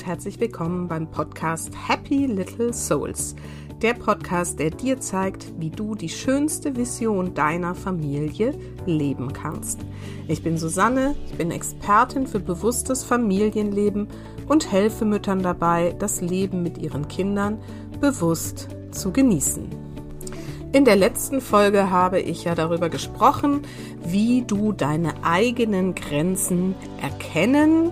und herzlich willkommen beim Podcast Happy Little Souls. Der Podcast, der dir zeigt, wie du die schönste Vision deiner Familie leben kannst. Ich bin Susanne, ich bin Expertin für bewusstes Familienleben und helfe Müttern dabei, das Leben mit ihren Kindern bewusst zu genießen. In der letzten Folge habe ich ja darüber gesprochen, wie du deine eigenen Grenzen erkennen,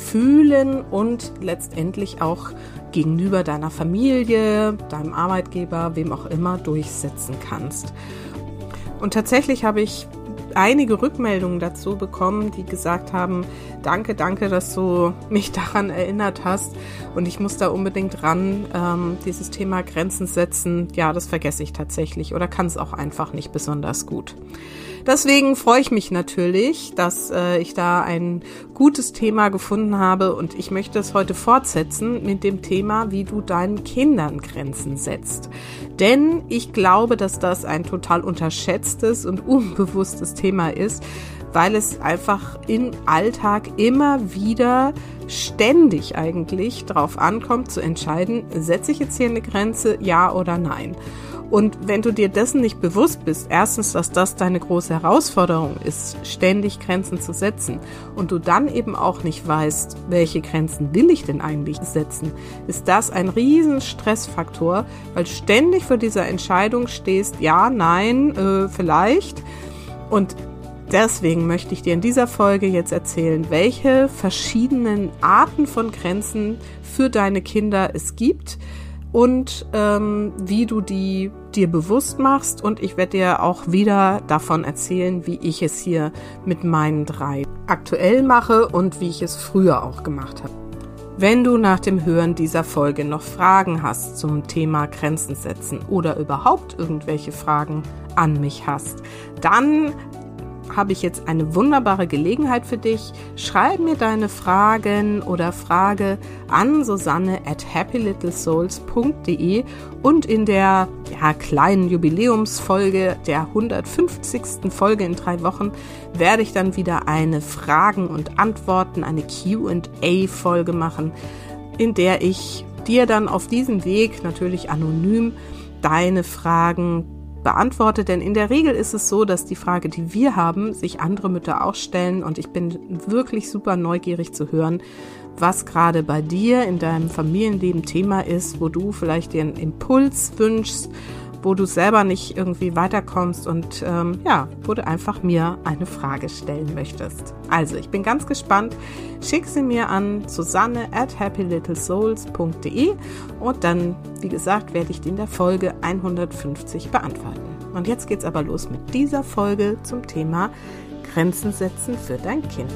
fühlen und letztendlich auch gegenüber deiner Familie, deinem Arbeitgeber, wem auch immer durchsetzen kannst. Und tatsächlich habe ich einige Rückmeldungen dazu bekommen, die gesagt haben, danke, danke, dass du mich daran erinnert hast und ich muss da unbedingt ran. Ähm, dieses Thema Grenzen setzen, ja, das vergesse ich tatsächlich oder kann es auch einfach nicht besonders gut. Deswegen freue ich mich natürlich, dass äh, ich da ein gutes Thema gefunden habe und ich möchte es heute fortsetzen mit dem Thema, wie du deinen Kindern Grenzen setzt. Denn ich glaube, dass das ein total unterschätztes und unbewusstes Thema ist, weil es einfach im Alltag immer wieder ständig eigentlich darauf ankommt zu entscheiden, setze ich jetzt hier eine Grenze, ja oder nein. Und wenn du dir dessen nicht bewusst bist, erstens, dass das deine große Herausforderung ist, ständig Grenzen zu setzen, und du dann eben auch nicht weißt, welche Grenzen will ich denn eigentlich setzen, ist das ein riesen Stressfaktor, weil ständig vor dieser Entscheidung stehst, ja, nein, äh, vielleicht. Und deswegen möchte ich dir in dieser Folge jetzt erzählen, welche verschiedenen Arten von Grenzen für deine Kinder es gibt und ähm, wie du die dir bewusst machst. Und ich werde dir auch wieder davon erzählen, wie ich es hier mit meinen drei aktuell mache und wie ich es früher auch gemacht habe. Wenn du nach dem Hören dieser Folge noch Fragen hast zum Thema Grenzen setzen oder überhaupt irgendwelche Fragen an mich hast, dann habe ich jetzt eine wunderbare Gelegenheit für dich. Schreib mir deine Fragen oder Frage an Susanne at happylittlesouls.de und in der ja, kleinen Jubiläumsfolge der 150. Folge in drei Wochen werde ich dann wieder eine Fragen und Antworten, eine Q&A-Folge machen, in der ich dir dann auf diesem Weg natürlich anonym deine Fragen beantworte, denn in der Regel ist es so, dass die Frage, die wir haben, sich andere Mütter auch stellen. Und ich bin wirklich super neugierig zu hören, was gerade bei dir in deinem Familienleben Thema ist, wo du vielleicht einen Impuls wünschst wo du selber nicht irgendwie weiterkommst und ähm, ja, wo du einfach mir eine Frage stellen möchtest. Also, ich bin ganz gespannt. Schick sie mir an Susanne at happylittlesouls.de und dann, wie gesagt, werde ich die in der Folge 150 beantworten. Und jetzt geht's aber los mit dieser Folge zum Thema Grenzen setzen für dein Kind.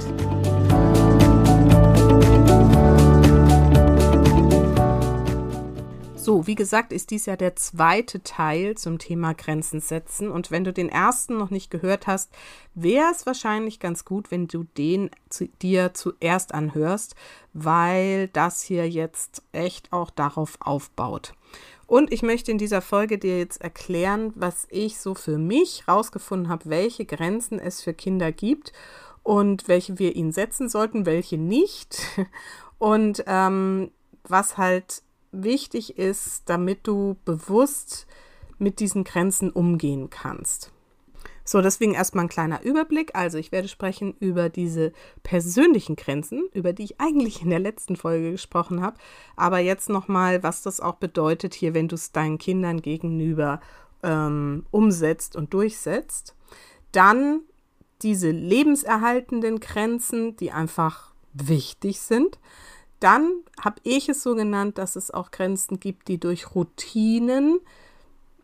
So, wie gesagt, ist dies ja der zweite Teil zum Thema Grenzen setzen. Und wenn du den ersten noch nicht gehört hast, wäre es wahrscheinlich ganz gut, wenn du den zu, dir zuerst anhörst, weil das hier jetzt echt auch darauf aufbaut. Und ich möchte in dieser Folge dir jetzt erklären, was ich so für mich rausgefunden habe, welche Grenzen es für Kinder gibt und welche wir ihnen setzen sollten, welche nicht. Und ähm, was halt wichtig ist, damit du bewusst mit diesen Grenzen umgehen kannst. So, deswegen erstmal ein kleiner Überblick. Also ich werde sprechen über diese persönlichen Grenzen, über die ich eigentlich in der letzten Folge gesprochen habe. Aber jetzt nochmal, was das auch bedeutet hier, wenn du es deinen Kindern gegenüber ähm, umsetzt und durchsetzt. Dann diese lebenserhaltenden Grenzen, die einfach wichtig sind. Dann habe ich es so genannt, dass es auch Grenzen gibt, die durch Routinen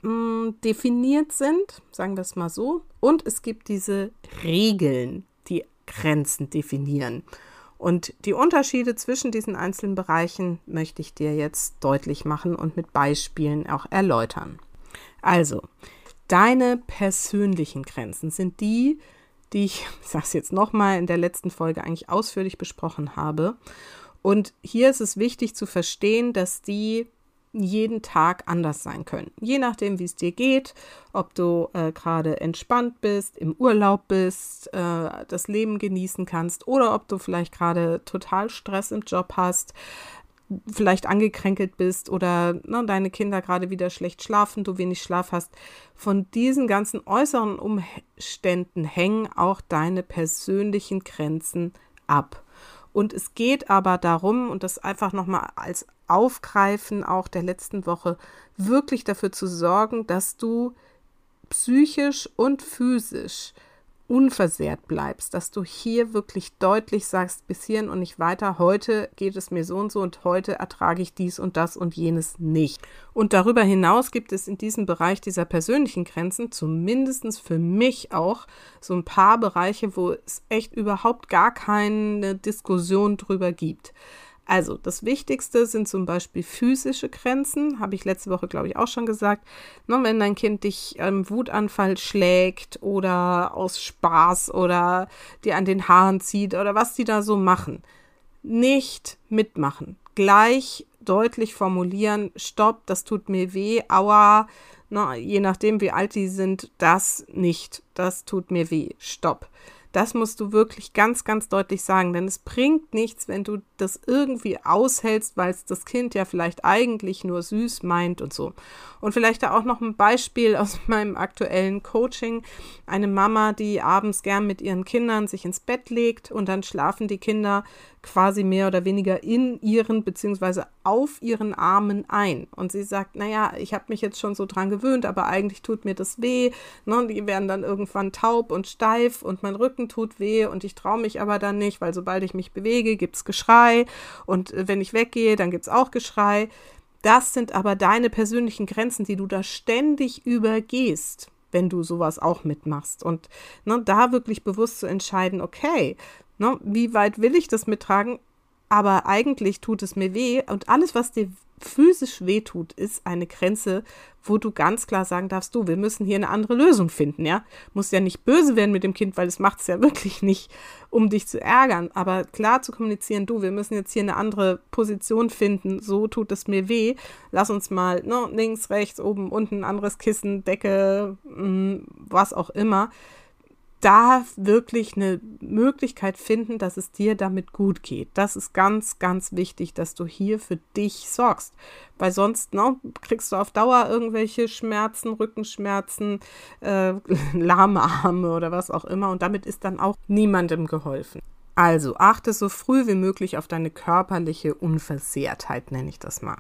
mh, mm, definiert sind, sagen wir es mal so. Und es gibt diese Regeln, die Grenzen definieren. Und die Unterschiede zwischen diesen einzelnen Bereichen möchte ich dir jetzt deutlich machen und mit Beispielen auch erläutern. Also, deine persönlichen Grenzen sind die, die ich, ich sage es jetzt nochmal, in der letzten Folge eigentlich ausführlich besprochen habe. Und hier ist es wichtig zu verstehen, dass die jeden Tag anders sein können. Je nachdem, wie es dir geht, ob du äh, gerade entspannt bist, im Urlaub bist, äh, das Leben genießen kannst oder ob du vielleicht gerade total Stress im Job hast. vielleicht angekränkelt bist oder ne, deine Kinder gerade wieder schlecht schlafen, du wenig Schlaf hast. Von diesen ganzen äußeren Umständen hängen auch deine persönlichen Grenzen ab. Und es geht aber darum, und das einfach nochmal als Aufgreifen auch der letzten Woche, wirklich dafür zu sorgen, dass du psychisch und physisch unversehrt bleibst, dass du hier wirklich deutlich sagst, bis hierhin und nicht weiter, heute geht es mir so und so und heute ertrage ich dies und das und jenes nicht. Und darüber hinaus gibt es in diesem Bereich dieser persönlichen Grenzen, zumindest für mich auch, so ein paar Bereiche, wo es echt überhaupt gar keine Diskussion drüber gibt. Also das Wichtigste sind zum Beispiel physische Grenzen, habe ich letzte Woche, glaube ich, auch schon gesagt. Ne, wenn dein Kind dich im Wutanfall schlägt oder aus Spaß oder dir an den Haaren zieht oder was die da so machen, nicht mitmachen. Gleich deutlich formulieren, stopp, das tut mir weh, aua, ne, je nachdem wie alt die sind, das nicht, das tut mir weh, stopp. Das musst du wirklich ganz, ganz deutlich sagen, denn es bringt nichts, wenn du das irgendwie aushältst, weil es das Kind ja vielleicht eigentlich nur süß meint und so. Und vielleicht da auch noch ein Beispiel aus meinem aktuellen Coaching. Eine Mama, die abends gern mit ihren Kindern sich ins Bett legt und dann schlafen die Kinder quasi mehr oder weniger in ihren beziehungsweise auf ihren Armen ein. Und sie sagt, naja, ich habe mich jetzt schon so dran gewöhnt, aber eigentlich tut mir das weh. Ne? Die werden dann irgendwann taub und steif und mein Rücken tut weh und ich traue mich aber dann nicht, weil sobald ich mich bewege, gibt es Geschrei und äh, wenn ich weggehe, dann gibt es auch Geschrei. Das sind aber deine persönlichen Grenzen, die du da ständig übergehst wenn du sowas auch mitmachst. Und ne, da wirklich bewusst zu entscheiden, okay, Ne? Wie weit will ich das mittragen? Aber eigentlich tut es mir weh. Und alles, was dir physisch weh tut, ist eine Grenze, wo du ganz klar sagen darfst, du, wir müssen hier eine andere Lösung finden, ja. Muss ja nicht böse werden mit dem Kind, weil es macht es ja wirklich nicht, um dich zu ärgern. Aber klar zu kommunizieren, du, wir müssen jetzt hier eine andere Position finden, so tut es mir weh. Lass uns mal ne, links, rechts, oben, unten, anderes Kissen, Decke, mh, mm, was auch immer da wirklich eine Möglichkeit finden, dass es dir damit gut geht. Das ist ganz, ganz wichtig, dass du hier für dich sorgst. Weil sonst ne, kriegst du auf Dauer irgendwelche Schmerzen, Rückenschmerzen, äh, lahme Arme oder was auch immer. Und damit ist dann auch niemandem geholfen. Also achte so früh wie möglich auf deine körperliche Unversehrtheit, nenne ich das mal.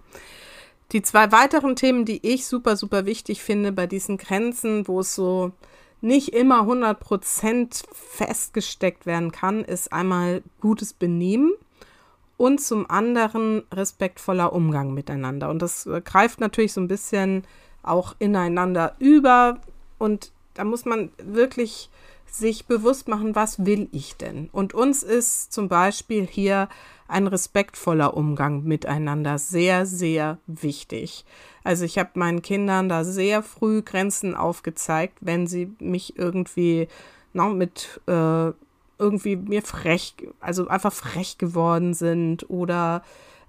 Die zwei weiteren Themen, die ich super, super wichtig finde bei diesen Grenzen, wo es so nicht immer 100% festgesteckt werden kann, ist einmal gutes Benehmen und zum anderen respektvoller Umgang miteinander. Und das äh, greift natürlich so ein bisschen auch ineinander über und da muss man wirklich sich bewusst machen, was will ich denn? Und uns ist zum Beispiel hier ein respektvoller Umgang miteinander sehr, sehr wichtig. Also ich habe meinen Kindern da sehr früh Grenzen aufgezeigt, wenn sie mich irgendwie na, mit äh, irgendwie mir frech, also einfach frech geworden sind oder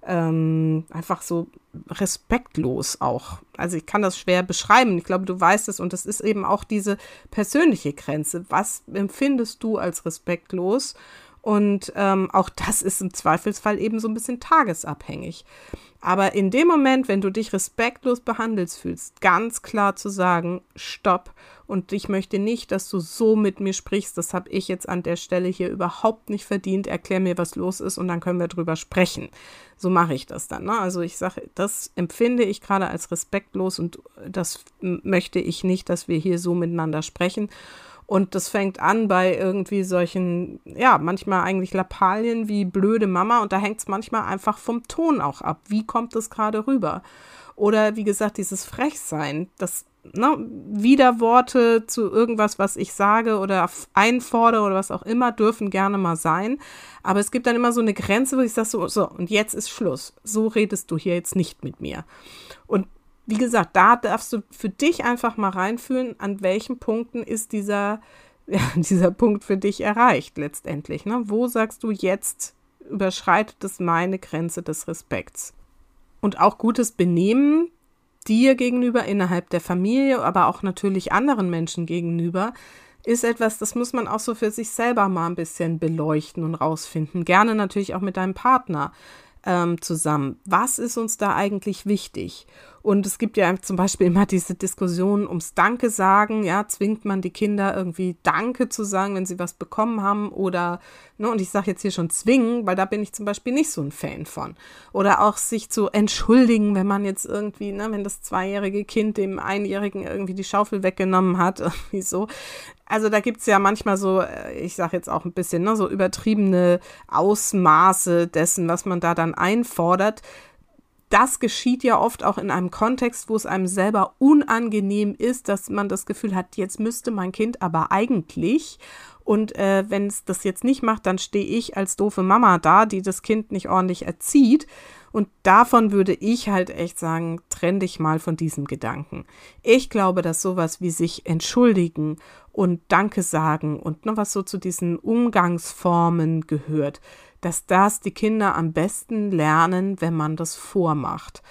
ähm, einfach so respektlos auch. Also ich kann das schwer beschreiben. Ich glaube, du weißt es und das ist eben auch diese persönliche Grenze. Was empfindest du als respektlos? Und ähm, auch das ist im Zweifelsfall eben so ein bisschen tagesabhängig. Aber in dem Moment, wenn du dich respektlos behandelt fühlst, ganz klar zu sagen, stopp. Und ich möchte nicht, dass du so mit mir sprichst. Das habe ich jetzt an der Stelle hier überhaupt nicht verdient. Erklär mir, was los ist und dann können wir drüber sprechen. So mache ich das dann. Ne? Also ich sage, das empfinde ich gerade als respektlos und das möchte ich nicht, dass wir hier so miteinander sprechen. Und das fängt an bei irgendwie solchen, ja, manchmal eigentlich Lappalien wie blöde Mama und da hängt es manchmal einfach vom Ton auch ab. Wie kommt es gerade rüber? Oder wie gesagt, dieses Frechsein, das ne, Widerworte zu irgendwas, was ich sage oder einfordere oder was auch immer, dürfen gerne mal sein. Aber es gibt dann immer so eine Grenze, wo ich sage, so, so, und jetzt ist Schluss. So redest du hier jetzt nicht mit mir. Und wie gesagt, da darfst du für dich einfach mal reinfühlen, an welchen Punkten ist dieser, ja, dieser Punkt für dich erreicht letztendlich. Ne? Wo sagst du jetzt, überschreitet es meine Grenze des Respekts? Und auch gutes Benehmen dir gegenüber innerhalb der Familie, aber auch natürlich anderen Menschen gegenüber, ist etwas, das muss man auch so für sich selber mal ein bisschen beleuchten und rausfinden. Gerne natürlich auch mit deinem Partner ähm, zusammen. Was ist uns da eigentlich wichtig? Und es gibt ja zum Beispiel immer diese Diskussion ums Danke sagen. Ja, zwingt man die Kinder irgendwie Danke zu sagen, wenn sie was bekommen haben oder, ne, und ich sage jetzt hier schon zwingen, weil da bin ich zum Beispiel nicht so ein Fan von. Oder auch sich zu entschuldigen, wenn man jetzt irgendwie, ne, wenn das zweijährige Kind dem Einjährigen irgendwie die Schaufel weggenommen hat, irgendwie so. Also da gibt es ja manchmal so, äh, ich sage jetzt auch ein bisschen, ne, so übertriebene Ausmaße dessen, was man da dann einfordert das geschieht ja oft auch in einem Kontext, wo es einem selber unangenehm ist, dass man das Gefühl hat, jetzt müsste mein Kind aber eigentlich. Und äh, wenn es das jetzt nicht macht, dann stehe ich als doofe Mama da, die das Kind nicht ordentlich erzieht. Und davon würde ich halt echt sagen, trenn dich mal von diesem Gedanken. Ich glaube, dass sowas wie sich entschuldigen und Danke sagen und noch was so zu diesen Umgangsformen gehört, dass das die Kinder am besten lernen, wenn man das vormacht.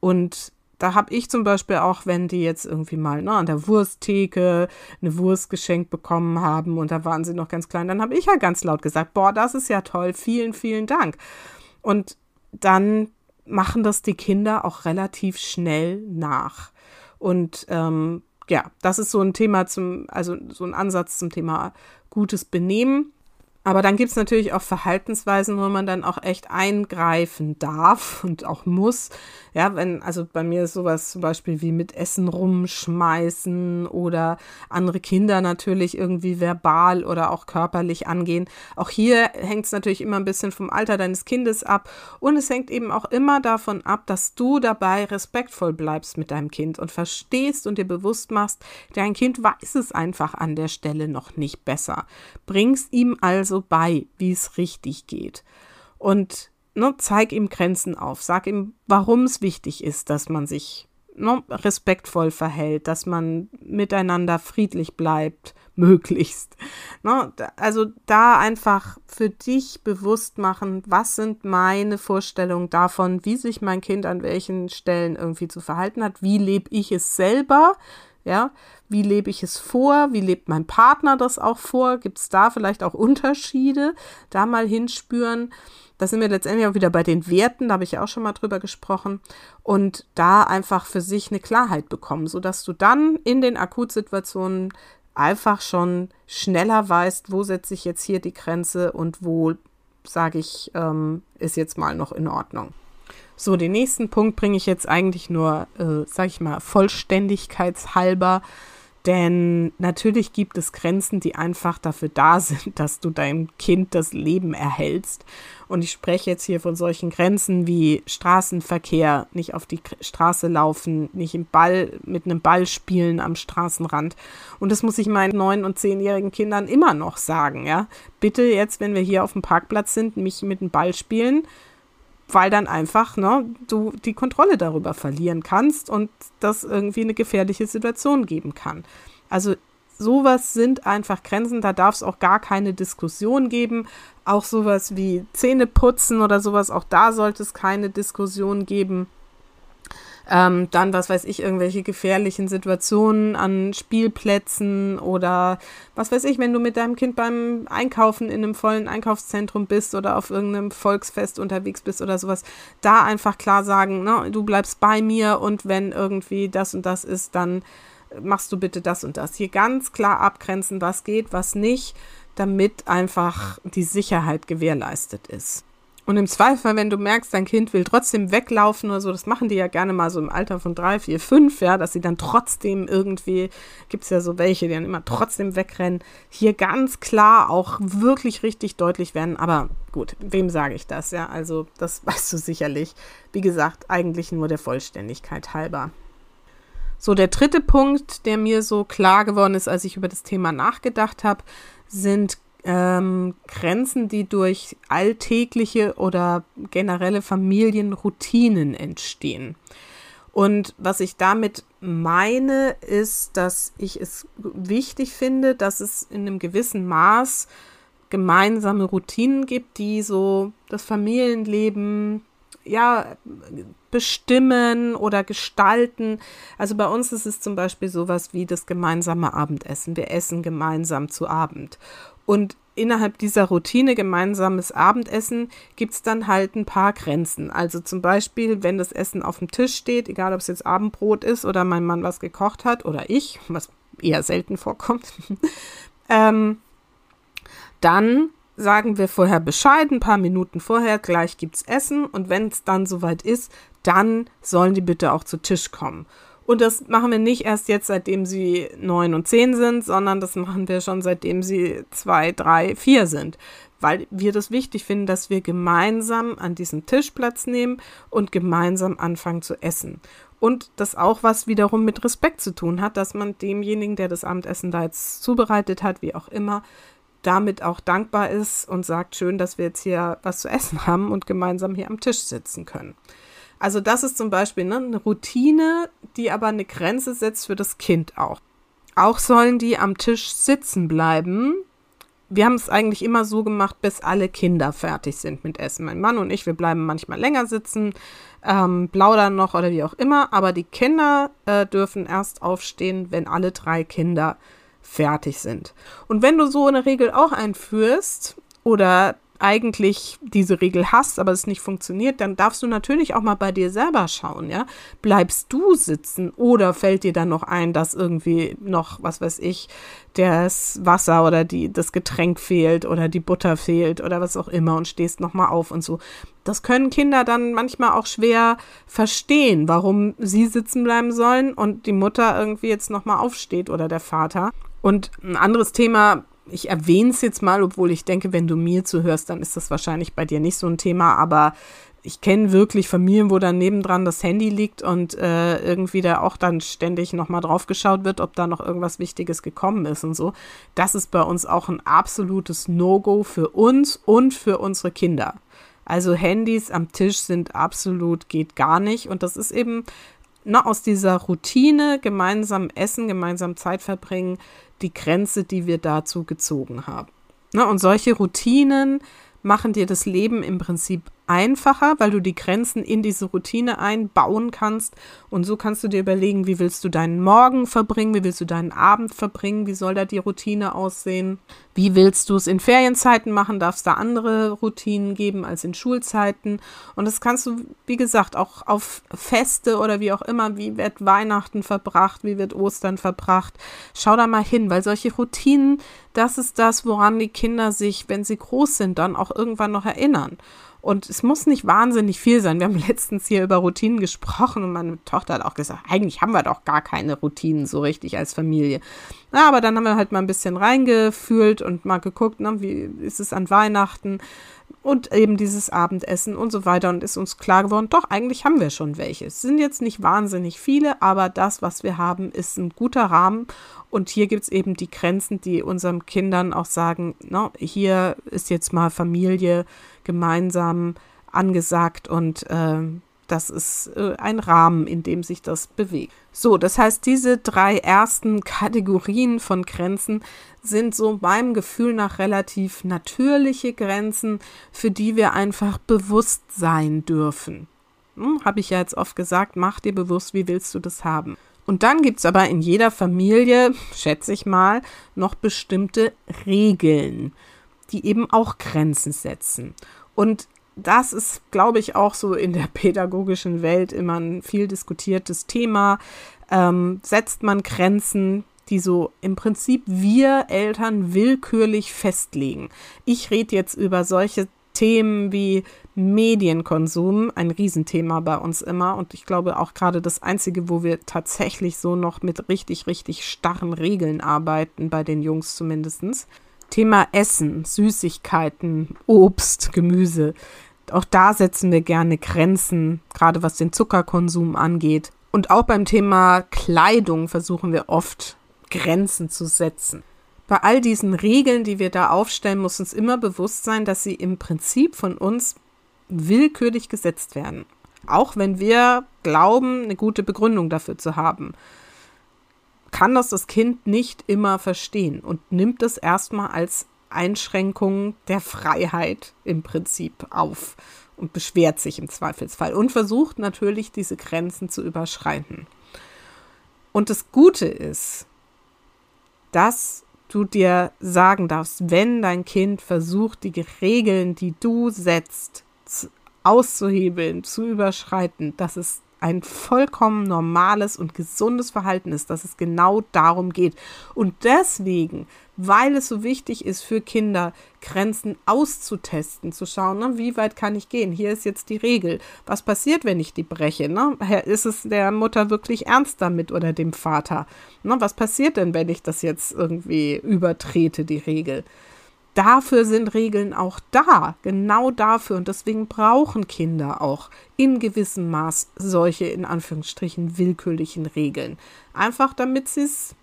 Und da habe ich zum Beispiel auch, wenn die jetzt irgendwie mal ne, an der Wursttheke eine Wurst geschenkt bekommen haben und da waren sie noch ganz klein, dann habe ich ja ganz laut gesagt, boah, das ist ja toll, vielen, vielen Dank. Und dann machen das die Kinder auch relativ schnell nach. Und ähm, ja, das ist so ein Thema zum, also so ein Ansatz zum Thema gutes Benehmen. Aber dann gibt es natürlich auch Verhaltensweisen, wo man dann auch echt eingreifen darf und auch muss. Ja, wenn, also bei mir ist sowas zum Beispiel wie mit Essen rumschmeißen oder andere Kinder natürlich irgendwie verbal oder auch körperlich angehen. Auch hier hängt es natürlich immer ein bisschen vom Alter deines Kindes ab. Und es hängt eben auch immer davon ab, dass du dabei respektvoll bleibst mit deinem Kind und verstehst und dir bewusst machst, dein Kind weiß es einfach an der Stelle noch nicht besser. Bringst ihm also so bei, wie es richtig geht. Und ne, zeig ihm Grenzen auf, sag ihm, warum es wichtig ist, dass man sich ne, respektvoll verhält, dass man miteinander friedlich bleibt, möglichst. Ne, also da einfach für dich bewusst machen, was sind meine Vorstellungen davon, wie sich mein Kind an welchen Stellen irgendwie zu verhalten hat, wie lebe ich es selber, ja, wie lebe ich es vor? Wie lebt mein Partner das auch vor? Gibt es da vielleicht auch Unterschiede? Da mal hinspüren. Da sind wir letztendlich auch wieder bei den Werten, da habe ich ja auch schon mal drüber gesprochen. Und da einfach für sich eine Klarheit bekommen, sodass du dann in den Akutsituationen einfach schon schneller weißt, wo setze ich jetzt hier die Grenze und wo sage ich, ähm, ist jetzt mal noch in Ordnung. So, den nächsten Punkt bringe ich jetzt eigentlich nur, äh, sag ich mal, vollständigkeitshalber. Denn natürlich gibt es Grenzen, die einfach dafür da sind, dass du deinem Kind das Leben erhältst. Und ich spreche jetzt hier von solchen Grenzen wie Straßenverkehr, nicht auf die Straße laufen, nicht im Ball, mit einem Ball spielen am Straßenrand. Und das muss ich meinen neun- und zehnjährigen Kindern immer noch sagen, ja. Bitte jetzt, wenn wir hier auf dem Parkplatz sind, mich mit dem Ball spielen weil dann einfach ne, du die Kontrolle darüber verlieren kannst und das irgendwie eine gefährliche Situation geben kann. Also sowas sind einfach Grenzen, da darf es auch gar keine Diskussion geben. Auch sowas wie Zähne putzen oder sowas, auch da sollte es keine Diskussion geben. Ähm, dann, was weiß ich, irgendwelche gefährlichen Situationen an Spielplätzen oder was weiß ich, wenn du mit deinem Kind beim Einkaufen in einem vollen Einkaufszentrum bist oder auf irgendeinem Volksfest unterwegs bist oder sowas, da einfach klar sagen, ne, du bleibst bei mir und wenn irgendwie das und das ist, dann machst du bitte das und das. Hier ganz klar abgrenzen, was geht, was nicht, damit einfach die Sicherheit gewährleistet ist. Und im Zweifel, wenn du merkst, dein Kind will trotzdem weglaufen oder so, das machen die ja gerne mal so im Alter von drei, vier, fünf, ja, dass sie dann trotzdem irgendwie, gibt es ja so welche, die dann immer trotzdem wegrennen, hier ganz klar auch wirklich richtig deutlich werden. Aber gut, wem sage ich das, ja? Also, das weißt du sicherlich. Wie gesagt, eigentlich nur der Vollständigkeit halber. So, der dritte Punkt, der mir so klar geworden ist, als ich über das Thema nachgedacht habe, sind ähm, Grenzen, die durch alltägliche oder generelle Familienroutinen entstehen. Und was ich damit meine, ist, dass ich es wichtig finde, dass es in einem gewissen Maß gemeinsame Routinen gibt, die so das Familienleben ja bestimmen oder gestalten. Also bei uns ist es zum Beispiel sowas wie das gemeinsame Abendessen. Wir essen gemeinsam zu Abend. Und innerhalb dieser Routine gemeinsames Abendessen gibt es dann halt ein paar Grenzen. Also zum Beispiel, wenn das Essen auf dem Tisch steht, egal ob es jetzt Abendbrot ist oder mein Mann was gekocht hat oder ich, was eher selten vorkommt, ähm, dann sagen wir vorher Bescheid, ein paar Minuten vorher, gleich gibt's Essen und wenn es dann soweit ist, dann sollen die bitte auch zu Tisch kommen. Und das machen wir nicht erst jetzt, seitdem sie neun und zehn sind, sondern das machen wir schon seitdem sie zwei, drei, vier sind. Weil wir das wichtig finden, dass wir gemeinsam an diesem Tisch Platz nehmen und gemeinsam anfangen zu essen. Und das auch was wiederum mit Respekt zu tun hat, dass man demjenigen, der das Abendessen da jetzt zubereitet hat, wie auch immer, damit auch dankbar ist und sagt, schön, dass wir jetzt hier was zu essen haben und gemeinsam hier am Tisch sitzen können. Also das ist zum Beispiel ne, eine Routine, die aber eine Grenze setzt für das Kind auch. Auch sollen die am Tisch sitzen bleiben. Wir haben es eigentlich immer so gemacht, bis alle Kinder fertig sind mit Essen. Mein Mann und ich, wir bleiben manchmal länger sitzen, ähm, plaudern noch oder wie auch immer. Aber die Kinder äh, dürfen erst aufstehen, wenn alle drei Kinder fertig sind. Und wenn du so eine Regel auch einführst oder eigentlich diese Regel hast, aber es nicht funktioniert, dann darfst du natürlich auch mal bei dir selber schauen, ja? Bleibst du sitzen oder fällt dir dann noch ein, dass irgendwie noch, was weiß ich, das Wasser oder die, das Getränk fehlt oder die Butter fehlt oder was auch immer und stehst nochmal auf und so. Das können Kinder dann manchmal auch schwer verstehen, warum sie sitzen bleiben sollen und die Mutter irgendwie jetzt nochmal aufsteht oder der Vater. Und ein anderes Thema, ich erwähne es jetzt mal, obwohl ich denke, wenn du mir zuhörst, dann ist das wahrscheinlich bei dir nicht so ein Thema, aber ich kenne wirklich Familien, wo dann nebendran das Handy liegt und äh, irgendwie da auch dann ständig nochmal drauf geschaut wird, ob da noch irgendwas Wichtiges gekommen ist und so. Das ist bei uns auch ein absolutes No-Go für uns und für unsere Kinder. Also Handys am Tisch sind absolut, geht gar nicht. Und das ist eben na, aus dieser Routine, gemeinsam essen, gemeinsam Zeit verbringen, die Grenze, die wir dazu gezogen haben. Ne, und solche Routinen machen dir das Leben im Prinzip einfacher, weil du die Grenzen in diese Routine einbauen kannst. Und so kannst du dir überlegen, wie willst du deinen Morgen verbringen, wie willst du deinen Abend verbringen, wie soll da die Routine aussehen, wie willst du es in Ferienzeiten machen, darf es da andere Routinen geben als in Schulzeiten. Und das kannst du, wie gesagt, auch auf Feste oder wie auch immer, wie wird Weihnachten verbracht, wie wird Ostern verbracht. Schau da mal hin, weil solche Routinen, das ist das, woran die Kinder sich, wenn sie groß sind, dann auch irgendwann noch erinnern. Und es muss nicht wahnsinnig viel sein. Wir haben letztens hier über Routinen gesprochen und meine Tochter hat auch gesagt, eigentlich haben wir doch gar keine Routinen so richtig als Familie. Ja, aber dann haben wir halt mal ein bisschen reingefühlt und mal geguckt, ne, wie ist es an Weihnachten und eben dieses Abendessen und so weiter und ist uns klar geworden, doch, eigentlich haben wir schon welche. Es sind jetzt nicht wahnsinnig viele, aber das, was wir haben, ist ein guter Rahmen und hier gibt es eben die Grenzen, die unseren Kindern auch sagen, no, hier ist jetzt mal Familie, gemeinsam angesagt und äh, das ist äh, ein Rahmen, in dem sich das bewegt. So, das heißt, diese drei ersten Kategorien von Grenzen sind so meinem Gefühl nach relativ natürliche Grenzen, für die wir einfach bewusst sein dürfen. Hm, Habe ich ja jetzt oft gesagt, mach dir bewusst, wie willst du das haben. Und dann gibt es aber in jeder Familie, schätze ich mal, noch bestimmte Regeln die eben auch Grenzen setzen. Und das ist, glaube ich, auch so in der pädagogischen Welt immer ein viel diskutiertes Thema. Ähm, setzt man Grenzen, die so im Prinzip wir Eltern willkürlich festlegen. Ich rede jetzt über solche Themen wie Medienkonsum, ein Riesenthema bei uns immer und ich glaube auch gerade das Einzige, wo wir tatsächlich so noch mit richtig, richtig starren Regeln arbeiten, bei den Jungs zumindestens. Thema Essen, Süßigkeiten, Obst, Gemüse. Auch da setzen wir gerne Grenzen, gerade was den Zuckerkonsum angeht. Und auch beim Thema Kleidung versuchen wir oft Grenzen zu setzen. Bei all diesen Regeln, die wir da aufstellen, muss uns immer bewusst sein, dass sie im Prinzip von uns willkürlich gesetzt werden. Auch wenn wir glauben, eine gute Begründung dafür zu haben kann das das Kind nicht immer verstehen und nimmt es erstmal als Einschränkung der Freiheit im Prinzip auf und beschwert sich im Zweifelsfall und versucht natürlich diese Grenzen zu überschreiten. Und das Gute ist, dass du dir sagen darfst, wenn dein Kind versucht, die Regeln, die du setzt, auszuhebeln, zu überschreiten, dass es ein vollkommen normales und gesundes Verhalten ist, dass es genau darum geht. Und deswegen, weil es so wichtig ist für Kinder, Grenzen auszutesten, zu schauen, ne, wie weit kann ich gehen? Hier ist jetzt die Regel. Was passiert, wenn ich die breche? Ne? Ist es der Mutter wirklich ernst damit oder dem Vater? Ne, was passiert denn, wenn ich das jetzt irgendwie übertrete, die Regel? Dafür sind Regeln auch da, genau dafür. Und deswegen brauchen Kinder auch in gewissem Maß solche, in Anführungsstrichen, willkürlichen Regeln. Einfach damit sie es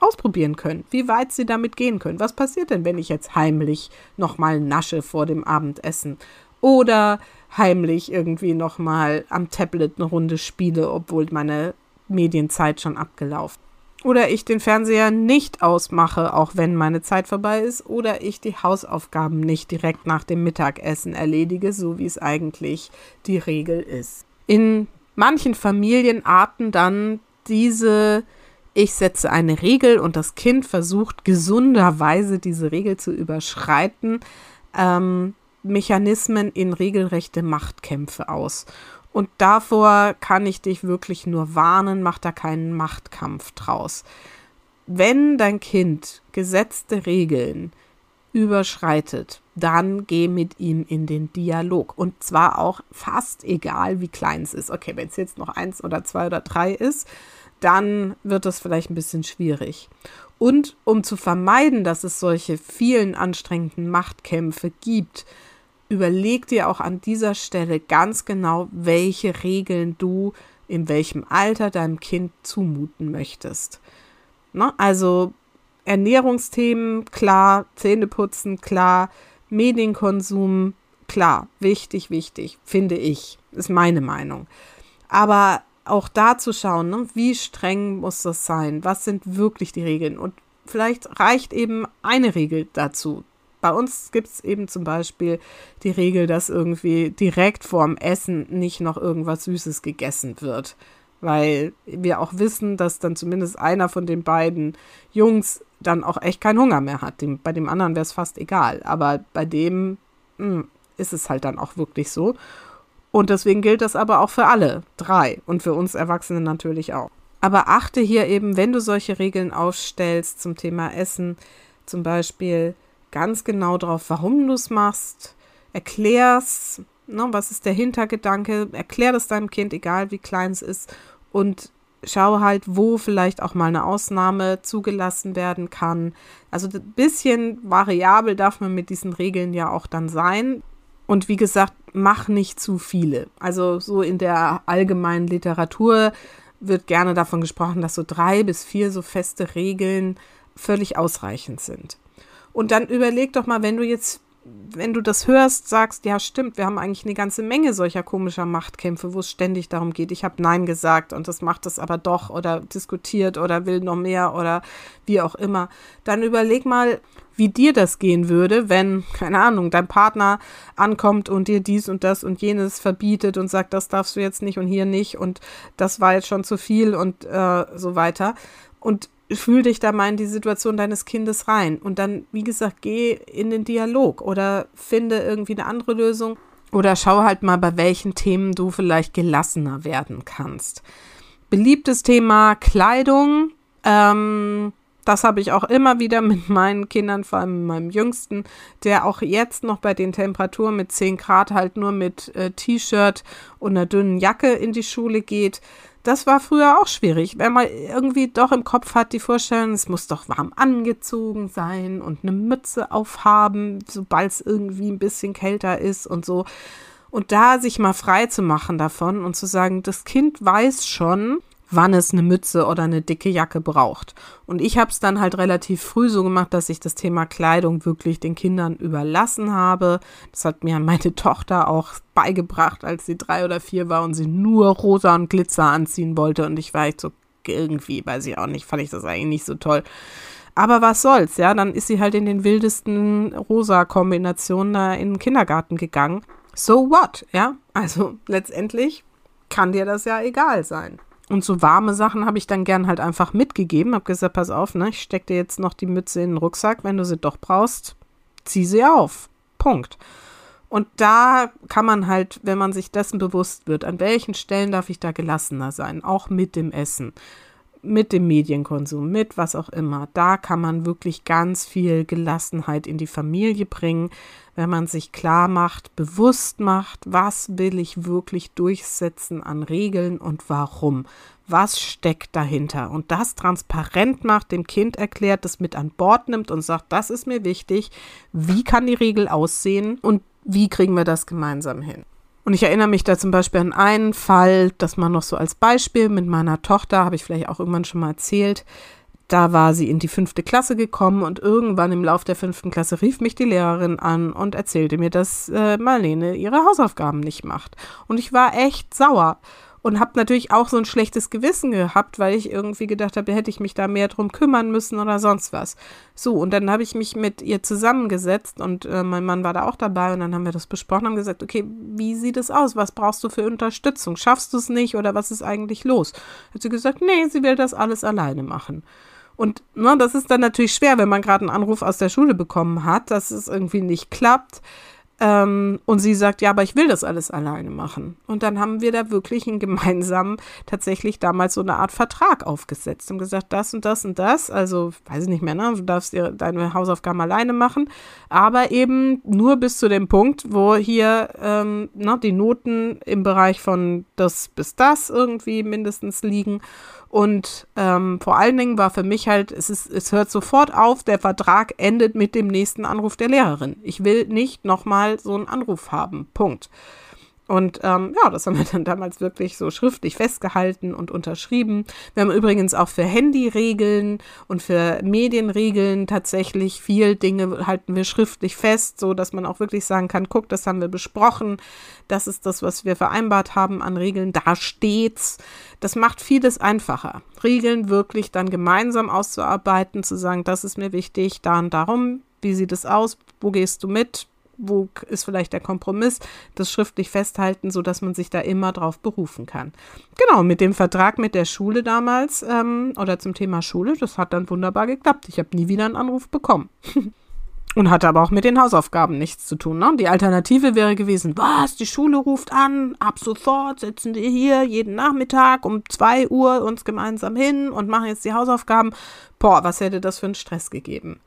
ausprobieren können, wie weit sie damit gehen können. Was passiert denn, wenn ich jetzt heimlich nochmal nasche vor dem Abendessen? Oder heimlich irgendwie nochmal am Tablet eine Runde spiele, obwohl meine Medienzeit schon abgelaufen oder ich den Fernseher nicht ausmache, auch wenn meine Zeit vorbei ist, oder ich die Hausaufgaben nicht direkt nach dem Mittagessen erledige, so wie es eigentlich die Regel ist. In manchen Familienarten dann diese ich setze eine Regel und das Kind versucht gesunderweise diese Regel zu überschreiten, ähm, Mechanismen in regelrechte Machtkämpfe aus. Und davor kann ich dich wirklich nur warnen, mach da keinen Machtkampf draus. Wenn dein Kind gesetzte Regeln überschreitet, dann geh mit ihm in den Dialog. Und zwar auch fast egal, wie klein es ist. Okay, wenn es jetzt noch eins oder zwei oder drei ist, dann wird es vielleicht ein bisschen schwierig. Und um zu vermeiden, dass es solche vielen anstrengenden Machtkämpfe gibt, überleg dir auch an dieser Stelle ganz genau, welche Regeln du in welchem Alter deinem Kind zumuten möchtest. Ne? Also Ernährungsthemen, klar, Zähneputzen, klar, Medienkonsum, klar, wichtig, wichtig, finde ich, ist meine Meinung. Aber auch da zu schauen, ne, wie streng muss das sein? Was sind wirklich die Regeln? Und vielleicht reicht eben eine Regel dazu bei uns gibt es eben zum Beispiel die Regel, dass irgendwie direkt vorm Essen nicht noch irgendwas Süßes gegessen wird. Weil wir auch wissen, dass dann zumindest einer von den beiden Jungs dann auch echt keinen Hunger mehr hat. Dem, bei dem anderen wäre es fast egal. Aber bei dem mh, hm, ist es halt dann auch wirklich so. Und deswegen gilt das aber auch für alle drei und für uns Erwachsene natürlich auch. Aber achte hier eben, wenn du solche Regeln aufstellst zum Thema Essen, zum Beispiel, ganz genau drauf, warum du es machst, erklär's, ne, was ist der Hintergedanke, erklär das deinem Kind, egal wie klein es ist, und schau halt, wo vielleicht auch mal eine Ausnahme zugelassen werden kann. Also ein bisschen variabel darf man mit diesen Regeln ja auch dann sein. Und wie gesagt, mach nicht zu viele. Also so in der allgemeinen Literatur wird gerne davon gesprochen, dass so drei bis vier so feste Regeln völlig ausreichend sind. Und dann überleg doch mal, wenn du jetzt, wenn du das hörst, sagst, ja stimmt, wir haben eigentlich eine ganze Menge solcher komischer Machtkämpfe, wo es ständig darum geht, ich habe Nein gesagt und das macht es aber doch oder diskutiert oder will noch mehr oder wie auch immer. Dann überleg mal, wie dir das gehen würde, wenn, keine Ahnung, dein Partner ankommt und dir dies und das und jenes verbietet und sagt, das darfst du jetzt nicht und hier nicht und das war jetzt schon zu viel und äh, so weiter. Und fühl dich da mal in die Situation deines Kindes rein. Und dann, wie gesagt, geh in den Dialog oder finde irgendwie eine andere Lösung. Oder schau halt mal, bei welchen Themen du vielleicht gelassener werden kannst. Beliebtes Thema Kleidung. Ähm, das habe ich auch immer wieder mit meinen Kindern, vor allem mit meinem Jüngsten, der auch jetzt noch bei den Temperaturen mit 10 Grad halt nur mit äh, T-Shirt und einer dünnen Jacke in die Schule geht. Das war früher auch schwierig, wenn man irgendwie doch im Kopf hat die Vorstellung, es muss doch warm angezogen sein und eine Mütze aufhaben, sobald es irgendwie ein bisschen kälter ist und so. Und da sich mal frei zu machen davon und zu sagen, das Kind weiß schon, wann es eine Mütze oder eine dicke Jacke braucht. Und ich habe es dann halt relativ früh so gemacht, dass ich das Thema Kleidung wirklich den Kindern überlassen habe. Das hat mir meine Tochter auch beigebracht, als sie drei oder vier war und sie nur rosa und Glitzer anziehen wollte. Und ich war echt so irgendwie, weiß ich auch nicht, fand ich das eigentlich nicht so toll. Aber was soll's, ja, dann ist sie halt in den wildesten rosa Kombinationen da in den Kindergarten gegangen. So what, ja? Also letztendlich kann dir das ja egal sein. Und so warme Sachen habe ich dann gern halt einfach mitgegeben. Habe gesagt, pass auf, ne, ich stecke dir jetzt noch die Mütze in den Rucksack. Wenn du sie doch brauchst, zieh sie auf. Punkt. Und da kann man halt, wenn man sich dessen bewusst wird, an welchen Stellen darf ich da gelassener sein, auch mit dem Essen, mit dem Medienkonsum, mit was auch immer. Da kann man wirklich ganz viel Gelassenheit in die Familie bringen, wenn man sich klar macht, bewusst macht, was will ich wirklich durchsetzen an Regeln und warum. Was steckt dahinter? Und das transparent macht, dem Kind erklärt, das mit an Bord nimmt und sagt, das ist mir wichtig. Wie kann die Regel aussehen und wie kriegen wir das gemeinsam hin? Und ich erinnere mich da zum Beispiel an einen Fall, das mal noch so als Beispiel mit meiner Tochter, habe ich vielleicht auch irgendwann schon mal erzählt. Da war sie in die fünfte Klasse gekommen und irgendwann im Lauf der fünften Klasse rief mich die Lehrerin an und erzählte mir, dass äh, Marlene ihre Hausaufgaben nicht macht. Und ich war echt sauer und habe natürlich auch so ein schlechtes Gewissen gehabt, weil ich irgendwie gedacht habe, hätte ich mich da mehr drum kümmern müssen oder sonst was. So, und dann habe ich mich mit ihr zusammengesetzt und äh, mein Mann war da auch dabei und dann haben wir das besprochen, haben gesagt, okay, wie sieht es aus? Was brauchst du für Unterstützung? Schaffst du es nicht oder was ist eigentlich los? Hat sie gesagt, nee, sie will das alles alleine machen. Und ne, das ist dann natürlich schwer, wenn man gerade einen Anruf aus der Schule bekommen hat, dass es irgendwie nicht klappt. Ähm, und sie sagt, ja, aber ich will das alles alleine machen. Und dann haben wir da wirklich einen gemeinsamen, tatsächlich damals so eine Art Vertrag aufgesetzt und gesagt, das und das und das, also weiß ich nicht mehr, du darfst dir deine Hausaufgaben alleine machen, aber eben nur bis zu dem Punkt, wo hier ähm, ne, die Noten im Bereich von das bis das irgendwie mindestens liegen und ähm, vor allen Dingen war für mich halt, es, ist, es hört sofort auf, der Vertrag endet mit dem nächsten Anruf der Lehrerin. Ich will nicht nochmal so einen Anruf haben. Punkt. Und ähm, ja, das haben wir dann damals wirklich so schriftlich festgehalten und unterschrieben. Wir haben übrigens auch für Handyregeln und für Medienregeln tatsächlich viel Dinge halten wir schriftlich fest, so dass man auch wirklich sagen kann, guck, das haben wir besprochen. Das ist das, was wir vereinbart haben an Regeln. Da steht's. Das macht vieles einfacher. Regeln wirklich dann gemeinsam auszuarbeiten, zu sagen, das ist mir wichtig, da und darum. Wie sieht es aus? Wo gehst du mit? Wo ist vielleicht der Kompromiss, das schriftlich festhalten, so dass man sich da immer drauf berufen kann. Genau, mit dem Vertrag mit der Schule damals ähm, oder zum Thema Schule, das hat dann wunderbar geklappt. Ich habe nie wieder einen Anruf bekommen. Und hatte aber auch mit den Hausaufgaben nichts zu tun. Ne? Die Alternative wäre gewesen, was, die Schule ruft an, ab sofort sitzen wir hier jeden Nachmittag um zwei Uhr uns gemeinsam hin und machen jetzt die Hausaufgaben. Boah, was hätte das für einen Stress gegeben?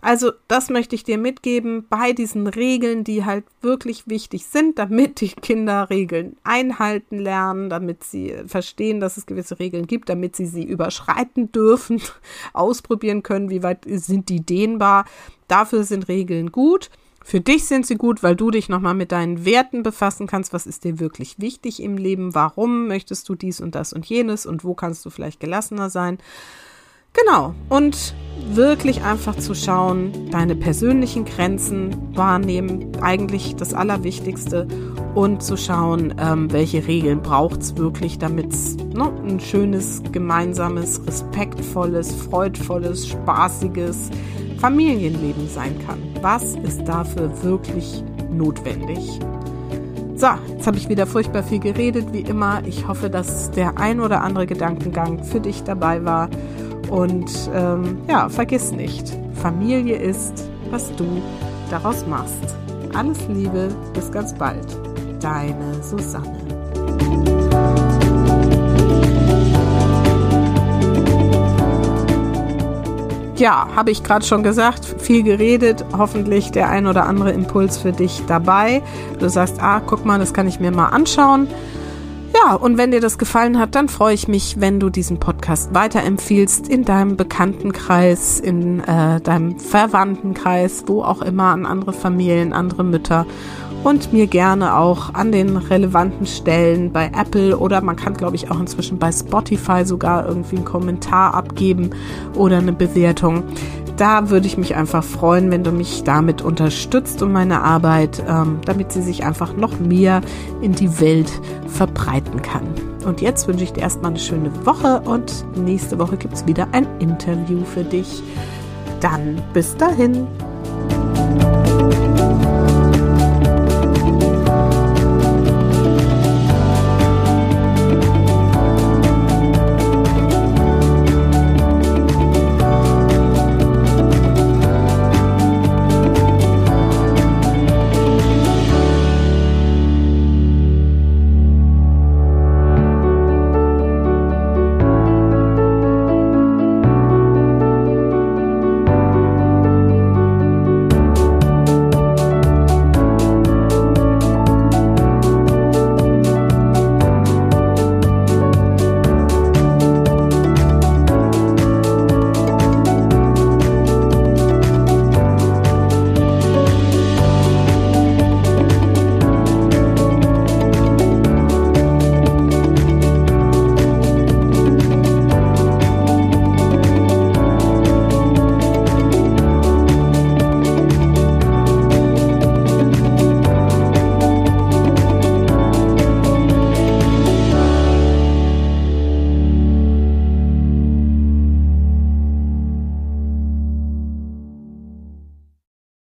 Also das möchte ich dir mitgeben bei diesen Regeln, die halt wirklich wichtig sind, damit die Kinder Regeln einhalten lernen, damit sie verstehen, dass es gewisse Regeln gibt, damit sie sie überschreiten dürfen, ausprobieren können, wie weit sind die dehnbar. Dafür sind Regeln gut. Für dich sind sie gut, weil du dich nochmal mit deinen Werten befassen kannst. Was ist dir wirklich wichtig im Leben? Warum möchtest du dies und das und jenes? Und wo kannst du vielleicht gelassener sein? Genau. Und wirklich einfach zu schauen, deine persönlichen Grenzen wahrnehmen, eigentlich das Allerwichtigste. Und zu schauen, ähm, welche Regeln braucht es wirklich, damit es ne, ein schönes, gemeinsames, respektvolles, freudvolles, spaßiges Familienleben sein kann. Was ist dafür wirklich notwendig? So, jetzt habe ich wieder furchtbar viel geredet, wie immer. Ich hoffe, dass der ein oder andere Gedankengang für dich dabei war. Und ähm, ja, vergiss nicht, Familie ist, was du daraus machst. Alles Liebe, bis ganz bald. Deine Susanne. ja, habe ich gerade schon gesagt, viel geredet, hoffentlich der ein oder andere Impuls für dich dabei. Du sagst, ah, guck mal, das kann ich mir mal anschauen. Ja, und wenn dir das gefallen hat, dann freue ich mich, wenn du diesen Podcast weiterempfiehlst in deinem Bekanntenkreis, in äh, deinem Verwandtenkreis, wo auch immer, an andere Familien, andere Mütter. Und mir gerne auch an den relevanten Stellen bei Apple oder man kann, glaube ich, auch inzwischen bei Spotify sogar irgendwie einen Kommentar abgeben oder eine Bewertung da würde ich mich einfach freuen, wenn du mich damit unterstützt und meine Arbeit, ähm, damit sie sich einfach noch mehr in die Welt verbreiten kann. Und jetzt wünsche ich dir erstmal eine schöne Woche und nächste Woche gibt es wieder ein Interview für dich. Dann bis dahin.